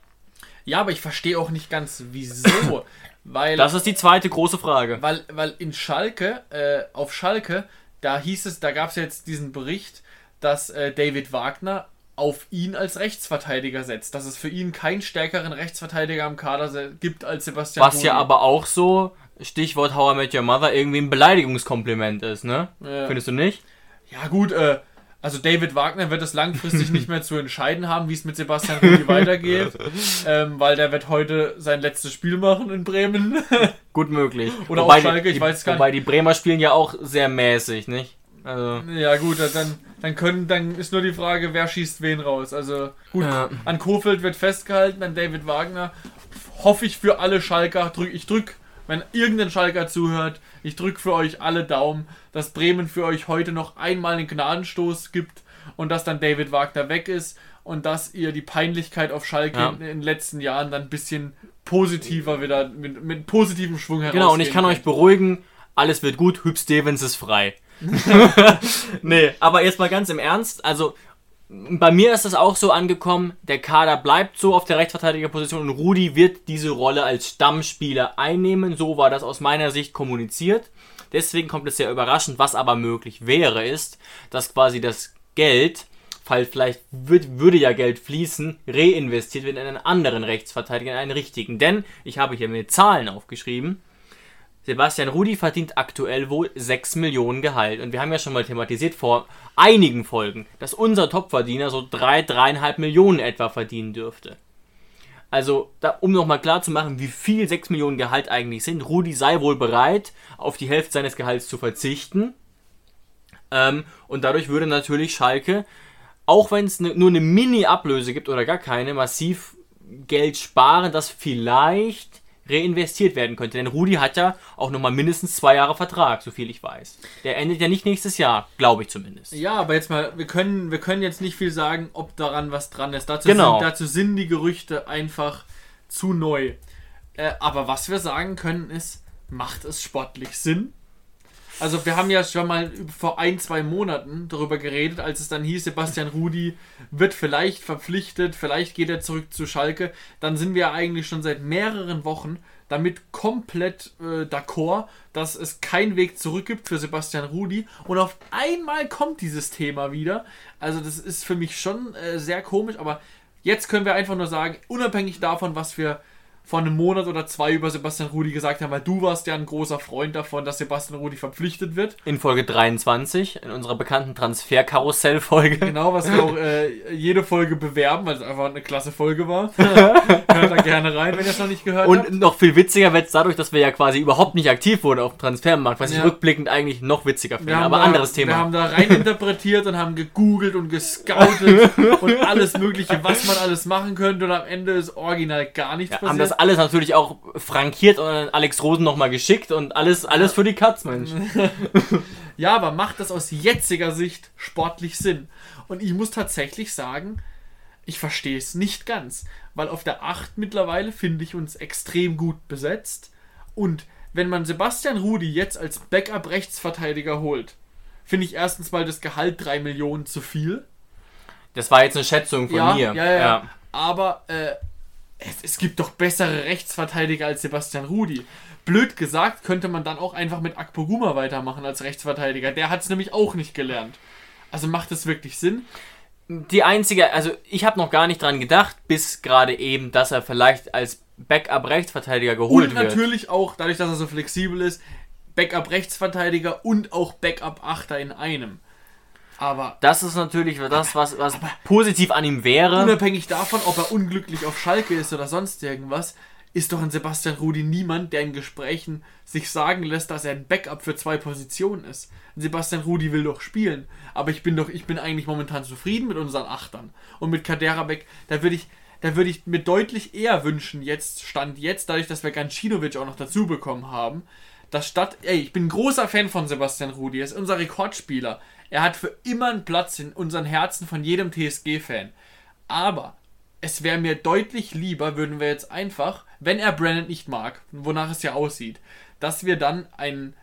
Ja, aber ich verstehe auch nicht ganz, wieso. weil, das ist die zweite große Frage. Weil, weil in Schalke, äh, auf Schalke, da hieß es, da gab es jetzt diesen Bericht, dass äh, David Wagner auf ihn als Rechtsverteidiger setzt. Dass es für ihn keinen stärkeren Rechtsverteidiger im Kader gibt als Sebastian Was Rudi. ja aber auch so, Stichwort How I Met Your Mother, irgendwie ein Beleidigungskompliment ist, ne? Ja. Findest du nicht? Ja gut, äh, also David Wagner wird es langfristig nicht mehr zu entscheiden haben, wie es mit Sebastian Rudi weitergeht, ähm, weil der wird heute sein letztes Spiel machen in Bremen. Gut möglich. Oder wobei auch Schalke, die, ich weiß gar nicht. Wobei die Bremer spielen ja auch sehr mäßig, nicht? Also. Ja gut, dann, dann, können, dann ist nur die Frage, wer schießt wen raus. Also gut, ja. an Kofeld wird festgehalten, an David Wagner. Hoffe ich für alle Schalker, drück, ich drück wenn irgendein Schalker zuhört, ich drücke für euch alle Daumen, dass Bremen für euch heute noch einmal einen Gnadenstoß gibt und dass dann David Wagner weg ist und dass ihr die Peinlichkeit auf Schalke ja. in, den letzten Jahren dann ein bisschen positiver wieder, mit, mit positivem Schwung heraus. Genau, und ich kann könnt. euch beruhigen, alles wird gut, Hüb Stevens ist frei. nee, aber jetzt mal ganz im Ernst, also bei mir ist das auch so angekommen, der Kader bleibt so auf der Rechtsverteidigerposition und Rudi wird diese Rolle als Stammspieler einnehmen. So war das aus meiner Sicht kommuniziert. Deswegen kommt es sehr überraschend. Was aber möglich wäre, ist, dass quasi das Geld, falls vielleicht wird, würde ja Geld fließen, reinvestiert wird in einen anderen Rechtsverteidiger, in einen richtigen. Denn ich habe hier mir Zahlen aufgeschrieben. Sebastian Rudi verdient aktuell wohl 6 Millionen Gehalt. Und wir haben ja schon mal thematisiert vor einigen Folgen, dass unser Topverdiener so 3, 3,5 Millionen etwa verdienen dürfte. Also, da, um nochmal klar zu machen, wie viel 6 Millionen Gehalt eigentlich sind, Rudi sei wohl bereit, auf die Hälfte seines Gehalts zu verzichten. Ähm, und dadurch würde natürlich Schalke, auch wenn es ne, nur eine Mini-Ablöse gibt oder gar keine, massiv Geld sparen, das vielleicht reinvestiert werden könnte. Denn Rudi hat ja auch nochmal mindestens zwei Jahre Vertrag, so viel ich weiß. Der endet ja nicht nächstes Jahr, glaube ich zumindest. Ja, aber jetzt mal, wir können, wir können jetzt nicht viel sagen, ob daran was dran ist. Dazu, genau. sind, dazu sind die Gerüchte einfach zu neu. Äh, aber was wir sagen können ist, macht es sportlich Sinn? Also wir haben ja schon mal vor ein, zwei Monaten darüber geredet, als es dann hieß, Sebastian Rudi wird vielleicht verpflichtet, vielleicht geht er zurück zu Schalke. Dann sind wir eigentlich schon seit mehreren Wochen damit komplett äh, d'accord, dass es keinen Weg zurück gibt für Sebastian Rudi. Und auf einmal kommt dieses Thema wieder. Also das ist für mich schon äh, sehr komisch, aber jetzt können wir einfach nur sagen, unabhängig davon, was wir vor einem Monat oder zwei über Sebastian Rudi gesagt haben, weil du warst ja ein großer Freund davon, dass Sebastian Rudi verpflichtet wird. In Folge 23, in unserer bekannten Transferkarussell-Folge. Genau, was wir auch äh, jede Folge bewerben, weil es einfach eine klasse Folge war. Hört da gerne rein, wenn ihr es noch nicht gehört Und habt. noch viel witziger wird es dadurch, dass wir ja quasi überhaupt nicht aktiv wurden auf dem Transfermarkt, was Ja. ich rückblickend eigentlich noch witziger finde. Wir Aber da, anderes Wir Thema. haben da rein interpretiert und haben gegoogelt und gescoutet und alles Mögliche, was man alles machen könnte. Und am Ende ist original gar nichts Ja, passiert. Alles natürlich auch frankiert und an Alex Rosen nochmal geschickt und alles, alles für die Katz, Mensch. Ja, aber macht das aus jetziger Sicht sportlich Sinn? Und ich muss tatsächlich sagen, ich verstehe es nicht ganz, weil auf der 8 mittlerweile finde ich uns extrem gut besetzt. Und wenn man Sebastian Rudi jetzt als Backup-Rechtsverteidiger holt, finde ich erstens mal das Gehalt 3 Millionen zu viel. Das war jetzt eine Schätzung von ja, mir. Ja, ja, ja. Aber äh, es, es gibt doch bessere Rechtsverteidiger als Sebastian Rudi. Blöd gesagt, könnte man dann auch einfach mit Akpoguma weitermachen als Rechtsverteidiger. Der hat es nämlich auch nicht gelernt. Also macht es wirklich Sinn? Die einzige, also ich habe noch gar nicht dran gedacht, bis gerade eben, dass er vielleicht als Backup-Rechtsverteidiger geholt und wird. natürlich auch, dadurch, dass er so flexibel ist, Backup-Rechtsverteidiger und auch Backup-Achter in einem. Aber Das ist natürlich das, was, was positiv an ihm wäre. unabhängig davon, ob er unglücklich auf Schalke ist oder sonst irgendwas, ist doch ein Sebastian Rudi niemand, der in Gesprächen sich sagen lässt, dass er ein Backup für zwei Positionen ist. Sebastian Rudi will doch spielen, aber ich bin doch, ich bin eigentlich momentan zufrieden mit unseren Achtern. Und mit Kaderabek, da würde ich, da würde ich mir deutlich eher wünschen, jetzt, Stand jetzt, dadurch, dass wir Gancinovic auch noch dazu bekommen haben, dass statt, ey, ich bin ein großer Fan von Sebastian Rudi, er ist unser Rekordspieler. Er hat für immer einen Platz in unseren Herzen von jedem TSG-Fan. Aber es wäre mir deutlich lieber, würden wir jetzt einfach, wenn er Brandon nicht mag, wonach es ja aussieht, dass wir dann einen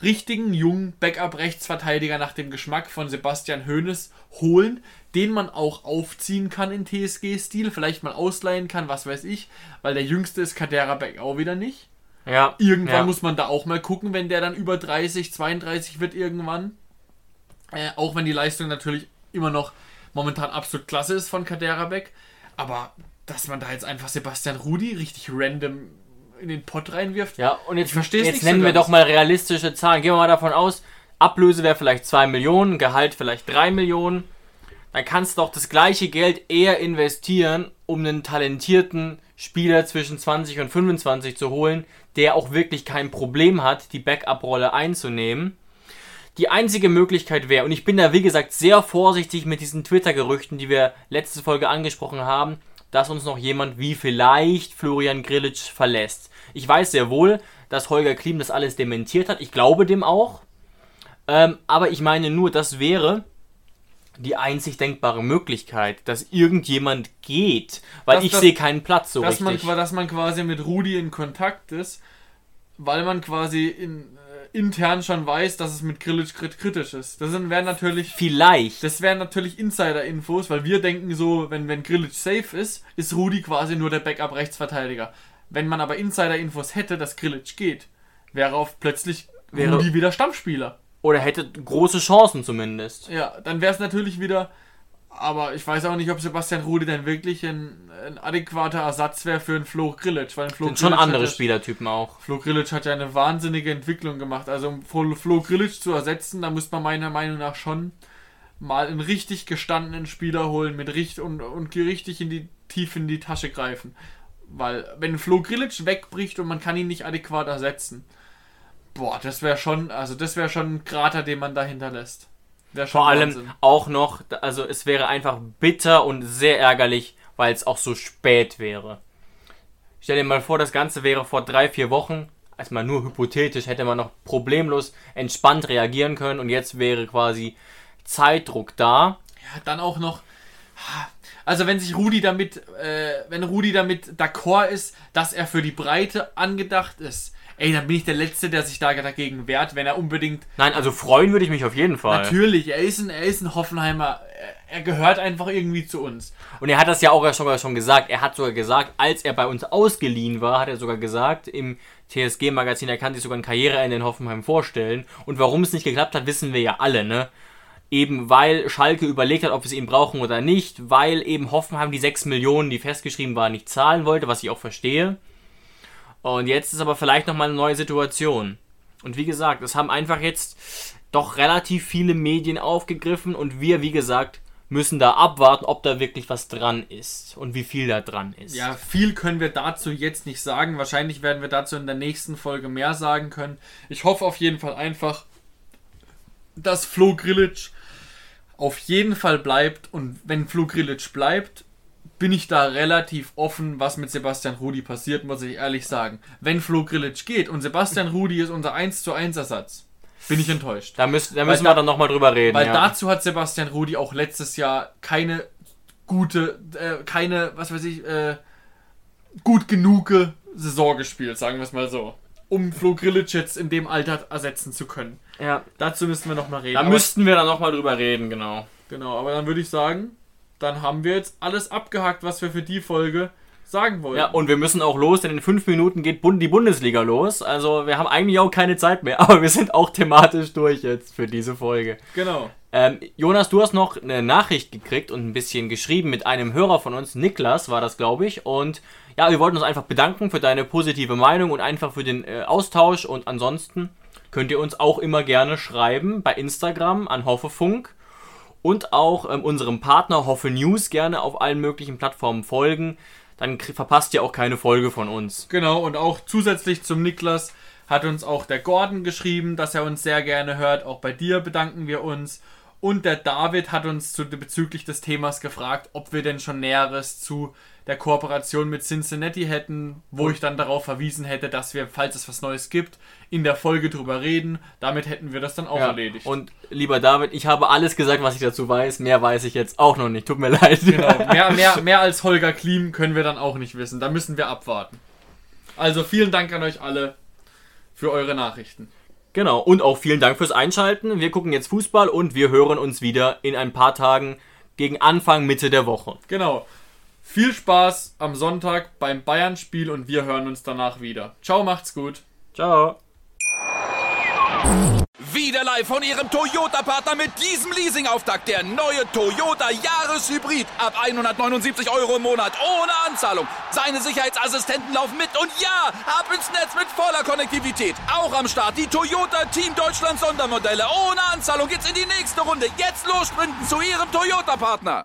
richtigen jungen Backup-Rechtsverteidiger nach dem Geschmack von Sebastian Hoeneß holen, den man auch aufziehen kann in TSG-Stil, vielleicht mal ausleihen kann, was weiß ich, weil der jüngste ist Kadera Beck auch wieder nicht. ja, Irgendwann ja. muss man da auch mal gucken, wenn der dann über 30, 32 wird irgendwann. Äh, auch wenn die Leistung natürlich immer noch momentan absolut klasse ist von Kaderabek. Aber dass man da jetzt einfach Sebastian Rudi richtig random in den Pott reinwirft. Ja, und jetzt, Ich jetzt nicht so nennen wir doch mal realistische Zahlen. Gehen wir mal davon aus, Ablöse wäre vielleicht 2 Millionen, Gehalt vielleicht 3 Millionen. Dann kannst du doch das gleiche Geld eher investieren, um einen talentierten Spieler zwischen 20 und 25 zu holen, der auch wirklich kein Problem hat, die Backup-Rolle einzunehmen. Die einzige Möglichkeit wäre, und ich bin da wie gesagt sehr vorsichtig mit diesen Twitter-Gerüchten, die wir letzte Folge angesprochen haben, dass uns noch jemand wie vielleicht Florian Grillitsch verlässt. Ich weiß sehr wohl, dass Holger Klim das alles dementiert hat. Ich glaube dem auch. Ähm, aber ich meine nur, das wäre die einzig denkbare Möglichkeit, dass irgendjemand geht, weil Dass ich sehe keinen Platz so dass, man, richtig. qua- dass man quasi mit Rudi in Kontakt ist, weil man quasi in, intern schon weiß, dass es mit Grillitsch krit- kritisch ist. Das sind- wären natürlich Vielleicht. Das wären natürlich Insider-Infos, weil wir denken so, wenn, wenn Grillitsch safe ist, ist Rudi quasi nur der Backup-Rechtsverteidiger. Wenn man aber Insider-Infos hätte, dass Grillitsch geht, wäre auf plötzlich Wäre- Rudi wieder Stammspieler. Oder hätte große Chancen zumindest. Ja, dann wäre es natürlich wieder, aber ich weiß auch nicht, ob Sebastian Rudi dann wirklich ein, ein adäquater Ersatz wäre für einen Flo Grillitsch. Weil Flo Sind schon Grillitsch andere hat ja- Spielertypen auch. Flo Grillitsch hat ja eine wahnsinnige Entwicklung gemacht. Also um Flo Grillitsch zu ersetzen, da muss man meiner Meinung nach schon mal einen richtig gestandenen Spieler holen mit richtig und, und richtig in die tief in die Tasche greifen. Weil wenn Flo Grillitsch wegbricht und man kann ihn nicht adäquat ersetzen, boah, das wäre schon, also das wäre schon ein Krater, den man da hinterlässt. Vor allem Wahnsinn. auch noch, also es wäre einfach bitter und sehr ärgerlich, weil es auch so spät wäre. Stell dir mal vor, das Ganze wäre vor drei, vier Wochen, erstmal nur hypothetisch, hätte man noch problemlos entspannt reagieren können und jetzt wäre quasi Zeitdruck da. Ja, dann auch noch. Also wenn sich Rudi damit, äh, wenn Rudi damit d'accord ist, dass er für die Breite angedacht ist, ey, dann bin ich der Letzte, der sich da dagegen wehrt, wenn er unbedingt. Nein, also freuen würde ich mich auf jeden Fall. Natürlich, er ist ein, er ist ein Hoffenheimer, er, gehört einfach irgendwie zu uns. Und er hat das ja auch sogar schon gesagt. Er hat sogar gesagt, als er bei uns ausgeliehen war, hat er sogar gesagt, im TSG-Magazin, er kann sich sogar ein Karriereende in Hoffenheim vorstellen. Und warum es nicht geklappt hat, wissen wir ja alle, ne? Eben weil Schalke überlegt hat, ob wir es ihn brauchen oder nicht, weil eben Hoffenheim die 6 Millionen, die festgeschrieben waren, nicht zahlen wollte, was ich auch verstehe. Und jetzt ist aber vielleicht nochmal eine neue Situation. Und wie gesagt, es haben einfach jetzt doch relativ viele Medien aufgegriffen und wir, wie gesagt, müssen da abwarten, ob da wirklich was dran ist und wie viel da dran ist. Ja, viel können wir dazu jetzt nicht sagen. Wahrscheinlich werden wir dazu in der nächsten Folge mehr sagen können. Ich hoffe auf jeden Fall einfach, dass Flo Grillitsch auf jeden Fall bleibt. Und wenn Flo Grillitsch bleibt, bin ich da relativ offen, was mit Sebastian Rudi passiert, muss ich ehrlich sagen. Wenn Flo Grillitsch geht und Sebastian Rudi ist unser 1 zu 1 Ersatz, bin ich enttäuscht. Da, müssen, da müssen wir dann nochmal drüber reden. Weil ja. dazu hat Sebastian Rudi auch letztes Jahr keine gute, äh, keine, was weiß ich, äh, gut genug Saison gespielt, sagen wir es mal so. Um Flo Grillitsch jetzt in dem Alter ersetzen zu können. ja. Dazu müssen wir nochmal reden. Da Aber- müssten wir dann nochmal drüber reden, genau. genau, aber dann würde ich sagen, dann haben wir jetzt alles abgehakt, was wir für die Folge sagen wollen. Ja, und wir müssen auch los, denn in fünf Minuten geht die Bundesliga los. Also wir haben eigentlich auch keine Zeit mehr, aber wir sind auch thematisch durch jetzt für diese Folge. genau. Ähm, Jonas, du hast noch eine Nachricht gekriegt und ein bisschen geschrieben mit einem Hörer von uns, Niklas war das, glaube ich. Und ja, wir wollten uns einfach bedanken für deine positive Meinung und einfach für den äh, Austausch. Und ansonsten könnt ihr uns auch immer gerne schreiben bei Instagram an Hoffefunk und auch ähm, unserem Partner Hoffe News gerne auf allen möglichen Plattformen folgen. Dann verpasst ihr auch keine Folge von uns. Genau, und auch zusätzlich zum Niklas hat uns auch der Gordon geschrieben, dass er uns sehr gerne hört. Auch bei dir bedanken wir uns. Und der David hat uns zu, bezüglich des Themas gefragt, ob wir denn schon Näheres zu der Kooperation mit Cincinnati hätten, wo ich dann darauf verwiesen hätte, dass wir, falls es was Neues gibt, in der Folge drüber reden. Damit hätten wir das dann auch Ja, erledigt. Und lieber David, ich habe alles gesagt, was ich dazu weiß. Mehr weiß ich jetzt auch noch nicht. Tut mir leid. Genau, mehr, mehr, mehr als Holger Klim können wir dann auch nicht wissen. Da müssen wir abwarten. Also vielen Dank an euch alle für eure Nachrichten. Genau, und auch vielen Dank fürs Einschalten. Wir gucken jetzt Fußball und wir hören uns wieder in ein paar Tagen gegen Anfang, Mitte der Woche. Genau. Viel Spaß am Sonntag beim Bayern-Spiel und wir hören uns danach wieder. Ciao, macht's gut. Ciao. Wieder live von Ihrem Toyota-Partner mit diesem Leasing-Auftakt. Der neue Toyota Jahreshybrid. Ab 179 Euro im Monat. Ohne Anzahlung. Seine Sicherheitsassistenten laufen mit. Und ja, ab ins Netz mit voller Konnektivität. Auch am Start die Toyota Team Deutschland Sondermodelle. Ohne Anzahlung geht's in die nächste Runde. Jetzt los sprinten zu Ihrem Toyota-Partner.